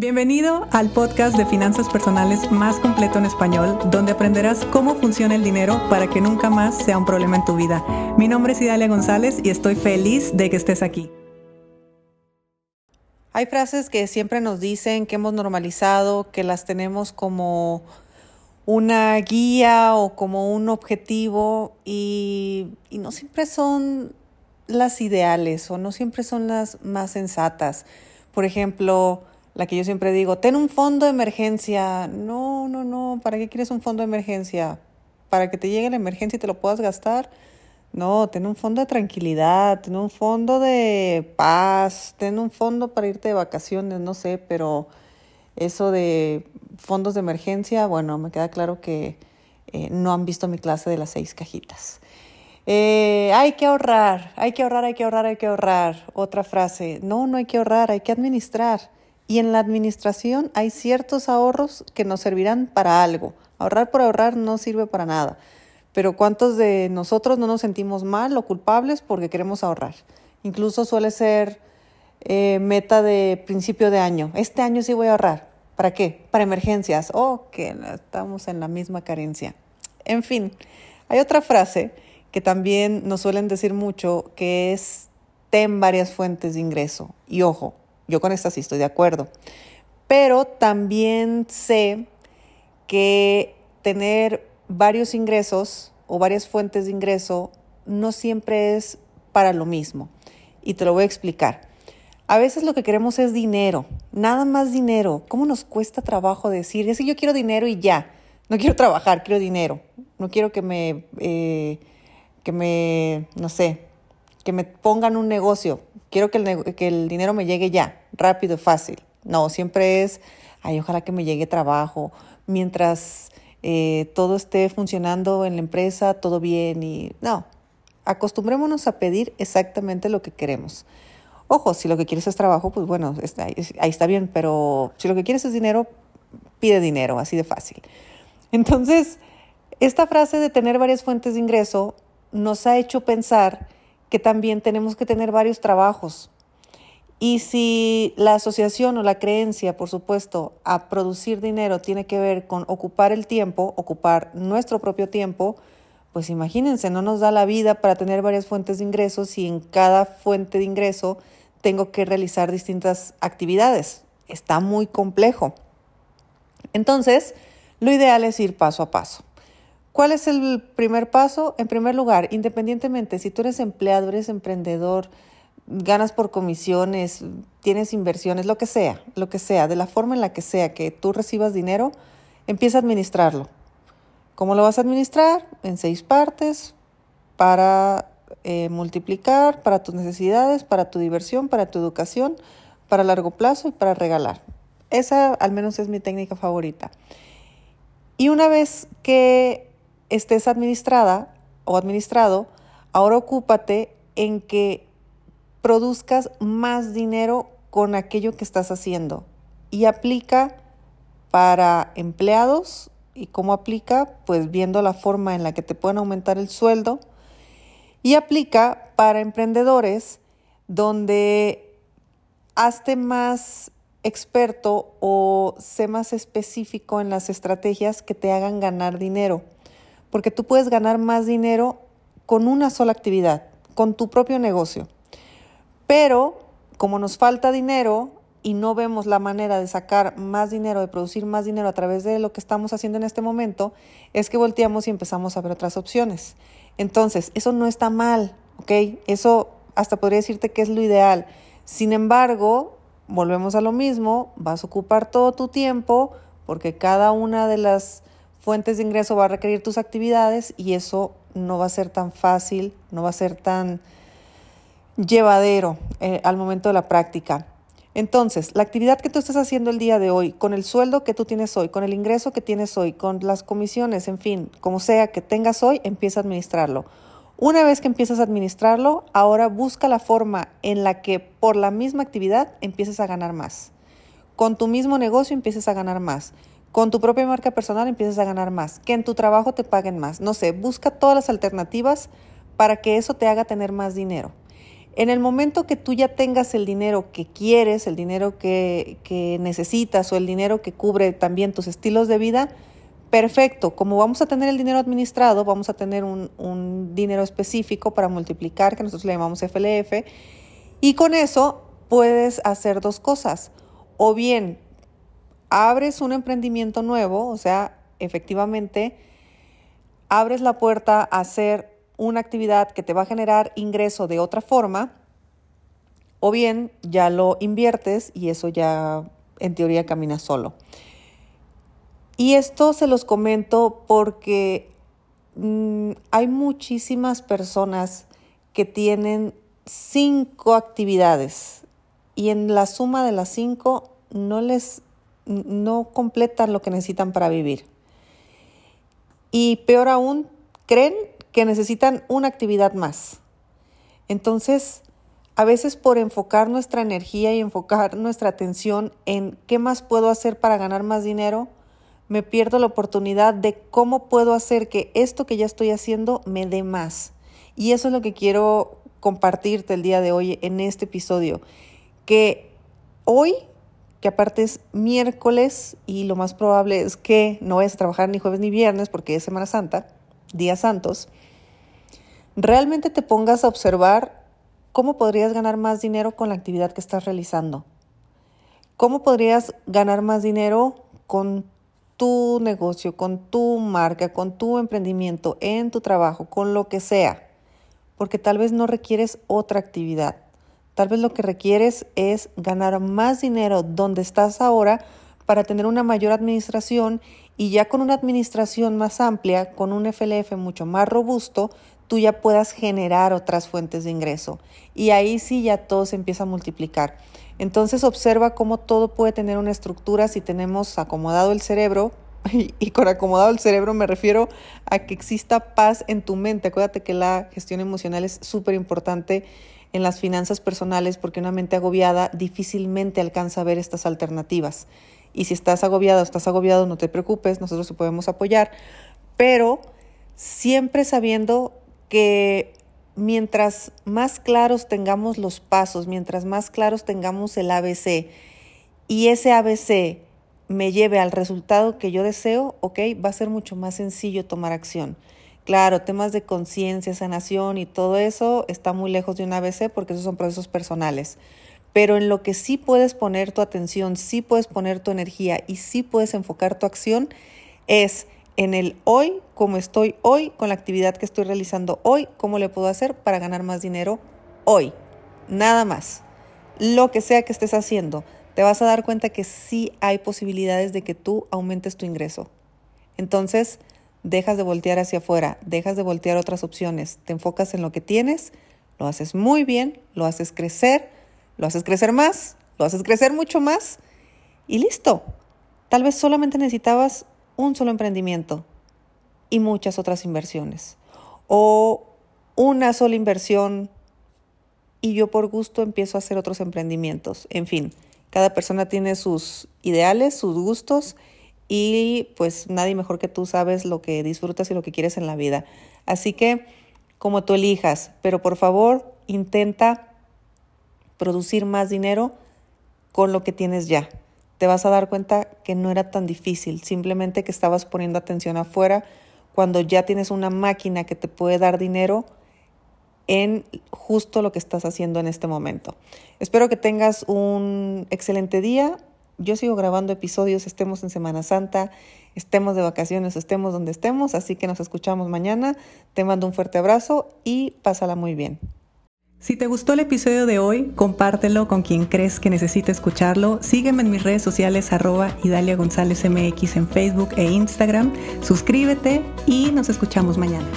Bienvenido al podcast de finanzas personales más completo en español, donde aprenderás cómo funciona el dinero para que nunca más sea un problema en tu vida. Mi nombre es Idalia González y estoy feliz de que estés aquí. Hay frases que siempre nos dicen que hemos normalizado, que las tenemos como una guía o como un objetivo y, y no siempre son las ideales o no siempre son las más sensatas. Por ejemplo, la que yo siempre digo, ten un fondo de emergencia. No, no, no, ¿para qué quieres un fondo de emergencia? ¿Para que te llegue la emergencia y te lo puedas gastar? No, ten un fondo de tranquilidad, ten un fondo de paz, ten un fondo para irte de vacaciones, no sé, pero eso de fondos de emergencia, bueno, me queda claro que eh, no han visto mi clase de las seis cajitas. Eh, hay que ahorrar, hay que ahorrar, hay que ahorrar, hay que ahorrar. Otra frase, no, no hay que ahorrar, hay que administrar. Y en la administración hay ciertos ahorros que nos servirán para algo. Ahorrar por ahorrar no sirve para nada. Pero ¿cuántos de nosotros no nos sentimos mal o culpables porque queremos ahorrar? Incluso suele ser eh, meta de principio de año. Este año sí voy a ahorrar. ¿Para qué? Para emergencias. Oh, que estamos en la misma carencia. En fin, hay otra frase que también nos suelen decir mucho que es ten varias fuentes de ingreso. Y ojo, yo con esta sí estoy de acuerdo. Pero también sé que tener varios ingresos o varias fuentes de ingreso no siempre es para lo mismo. Y te lo voy a explicar. A veces lo que queremos es dinero, nada más dinero. ¿Cómo nos cuesta trabajo decir, es que yo quiero dinero y ya? No quiero trabajar, quiero dinero. No quiero que me, eh, que me, no sé, que me pongan un negocio. Quiero que el, que el dinero me llegue ya, rápido, fácil. No, siempre es, ay, ojalá que me llegue trabajo. Mientras eh, todo esté funcionando en la empresa, todo bien y no. Acostumbrémonos a pedir exactamente lo que queremos. Ojo, si lo que quieres es trabajo, pues bueno, ahí está bien, pero si lo que quieres es dinero, pide dinero, así de fácil. Entonces, esta frase de tener varias fuentes de ingreso nos ha hecho pensar que también tenemos que tener varios trabajos. Y si la asociación o la creencia, por supuesto, a producir dinero tiene que ver con ocupar el tiempo, ocupar nuestro propio tiempo, pues imagínense, no nos da la vida para tener varias fuentes de ingresos y en cada fuente de ingreso tengo que realizar distintas actividades. Está muy complejo. Entonces, lo ideal es ir paso a paso. ¿Cuál es el primer paso? En primer lugar, independientemente si tú eres empleado, eres emprendedor, ganas por comisiones, tienes inversiones, lo que sea, lo que sea, de la forma en la que sea que tú recibas dinero, empieza a administrarlo. ¿Cómo lo vas a administrar? En seis partes para eh, multiplicar, para tus necesidades, para tu diversión, para tu educación, para largo plazo y para regalar. Esa al menos es mi técnica favorita. Y una vez que estés administrada o administrado, ahora ocúpate en que produzcas más dinero con aquello que estás haciendo. Y aplica para empleados y cómo aplica, pues viendo la forma en la que te pueden aumentar el sueldo. Y aplica para emprendedores donde hazte más experto o sé más específico en las estrategias que te hagan ganar dinero porque tú puedes ganar más dinero con una sola actividad, con tu propio negocio. Pero como nos falta dinero y no vemos la manera de sacar más dinero, de producir más dinero a través de lo que estamos haciendo en este momento, es que volteamos y empezamos a ver otras opciones. Entonces, eso no está mal, ¿ok? Eso hasta podría decirte que es lo ideal. Sin embargo, volvemos a lo mismo, vas a ocupar todo tu tiempo porque cada una de las fuentes de ingreso va a requerir tus actividades y eso no va a ser tan fácil, no va a ser tan llevadero eh, al momento de la práctica. Entonces, la actividad que tú estás haciendo el día de hoy, con el sueldo que tú tienes hoy, con el ingreso que tienes hoy, con las comisiones, en fin, como sea que tengas hoy, empieza a administrarlo. Una vez que empiezas a administrarlo, ahora busca la forma en la que por la misma actividad empieces a ganar más. Con tu mismo negocio empieces a ganar más. Con tu propia marca personal empiezas a ganar más, que en tu trabajo te paguen más. No sé, busca todas las alternativas para que eso te haga tener más dinero. En el momento que tú ya tengas el dinero que quieres, el dinero que, necesitas o el dinero que cubre también tus estilos de vida, perfecto. Como vamos a tener el dinero administrado, vamos a tener un, un dinero específico para multiplicar, que nosotros le llamamos FLF, y con eso puedes hacer dos cosas. O bien abres un emprendimiento nuevo, o sea, efectivamente, abres la puerta a hacer una actividad que te va a generar ingreso de otra forma, o bien ya lo inviertes y eso ya en teoría camina solo. Y esto se los comento porque mm, hay muchísimas personas que tienen cinco actividades y en la suma de las cinco no les no completan lo que necesitan para vivir. Y peor aún, creen que necesitan una actividad más. Entonces, a veces por enfocar nuestra energía y enfocar nuestra atención en qué más puedo hacer para ganar más dinero, me pierdo la oportunidad de cómo puedo hacer que esto que ya estoy haciendo me dé más. Y eso es lo que quiero compartirte el día de hoy en este episodio. Que hoy que aparte es miércoles y lo más probable es que no vayas a trabajar ni jueves ni viernes porque es Semana Santa, días santos, realmente te pongas a observar cómo podrías ganar más dinero con la actividad que estás realizando. ¿Cómo podrías ganar más dinero con tu negocio, con tu marca, con tu emprendimiento, en tu trabajo, con lo que sea? Porque tal vez no requieres otra actividad Tal vez lo que requieres es ganar más dinero donde estás ahora para tener una mayor administración y ya con una administración más amplia, con un FLF mucho más robusto, tú ya puedas generar otras fuentes de ingreso. Y ahí sí ya todo se empieza a multiplicar. Entonces observa cómo todo puede tener una estructura si tenemos acomodado el cerebro. Y con acomodado el cerebro me refiero a que exista paz en tu mente. Acuérdate que la gestión emocional es súper importante en las finanzas personales porque una mente agobiada difícilmente alcanza a ver estas alternativas. Y si estás agobiado o estás agobiado, no te preocupes, nosotros te podemos apoyar, pero siempre sabiendo que mientras más claros tengamos los pasos, mientras más claros tengamos el ABC y ese ABC me lleve al resultado que yo deseo, ok, va a ser mucho más sencillo tomar acción. Claro, temas de conciencia, sanación y todo eso está muy lejos de un ABC porque esos son procesos personales. Pero en lo que sí puedes poner tu atención, sí puedes poner tu energía y sí puedes enfocar tu acción es en el hoy, como estoy hoy, con la actividad que estoy realizando hoy, cómo le puedo hacer para ganar más dinero hoy. Nada más. Lo que sea que estés haciendo, te vas a dar cuenta que sí hay posibilidades de que tú aumentes tu ingreso. Entonces, dejas de voltear hacia afuera, dejas de voltear otras opciones, te enfocas en lo que tienes, lo haces muy bien, lo haces crecer, lo haces crecer más, lo haces crecer mucho más y listo. Tal vez solamente necesitabas un solo emprendimiento y muchas otras inversiones. O una sola inversión y yo por gusto empiezo a hacer otros emprendimientos. En fin, cada persona tiene sus ideales, sus gustos y pues nadie mejor que tú sabes lo que disfrutas y lo que quieres en la vida. Así que como tú elijas, pero por favor intenta producir más dinero con lo que tienes ya. Te vas a dar cuenta que no era tan difícil, simplemente que estabas poniendo atención afuera cuando ya tienes una máquina que te puede dar dinero en justo lo que estás haciendo en este momento. Espero que tengas un excelente día, yo sigo grabando episodios, estemos en Semana Santa, estemos de vacaciones, estemos donde estemos, así que nos escuchamos mañana. Te mando un fuerte abrazo y pásala muy bien. Si te gustó el episodio de hoy, compártelo con quien crees que necesite escucharlo. Sígueme en mis redes sociales arroba Idalia González MX en Facebook e Instagram. Suscríbete y nos escuchamos mañana.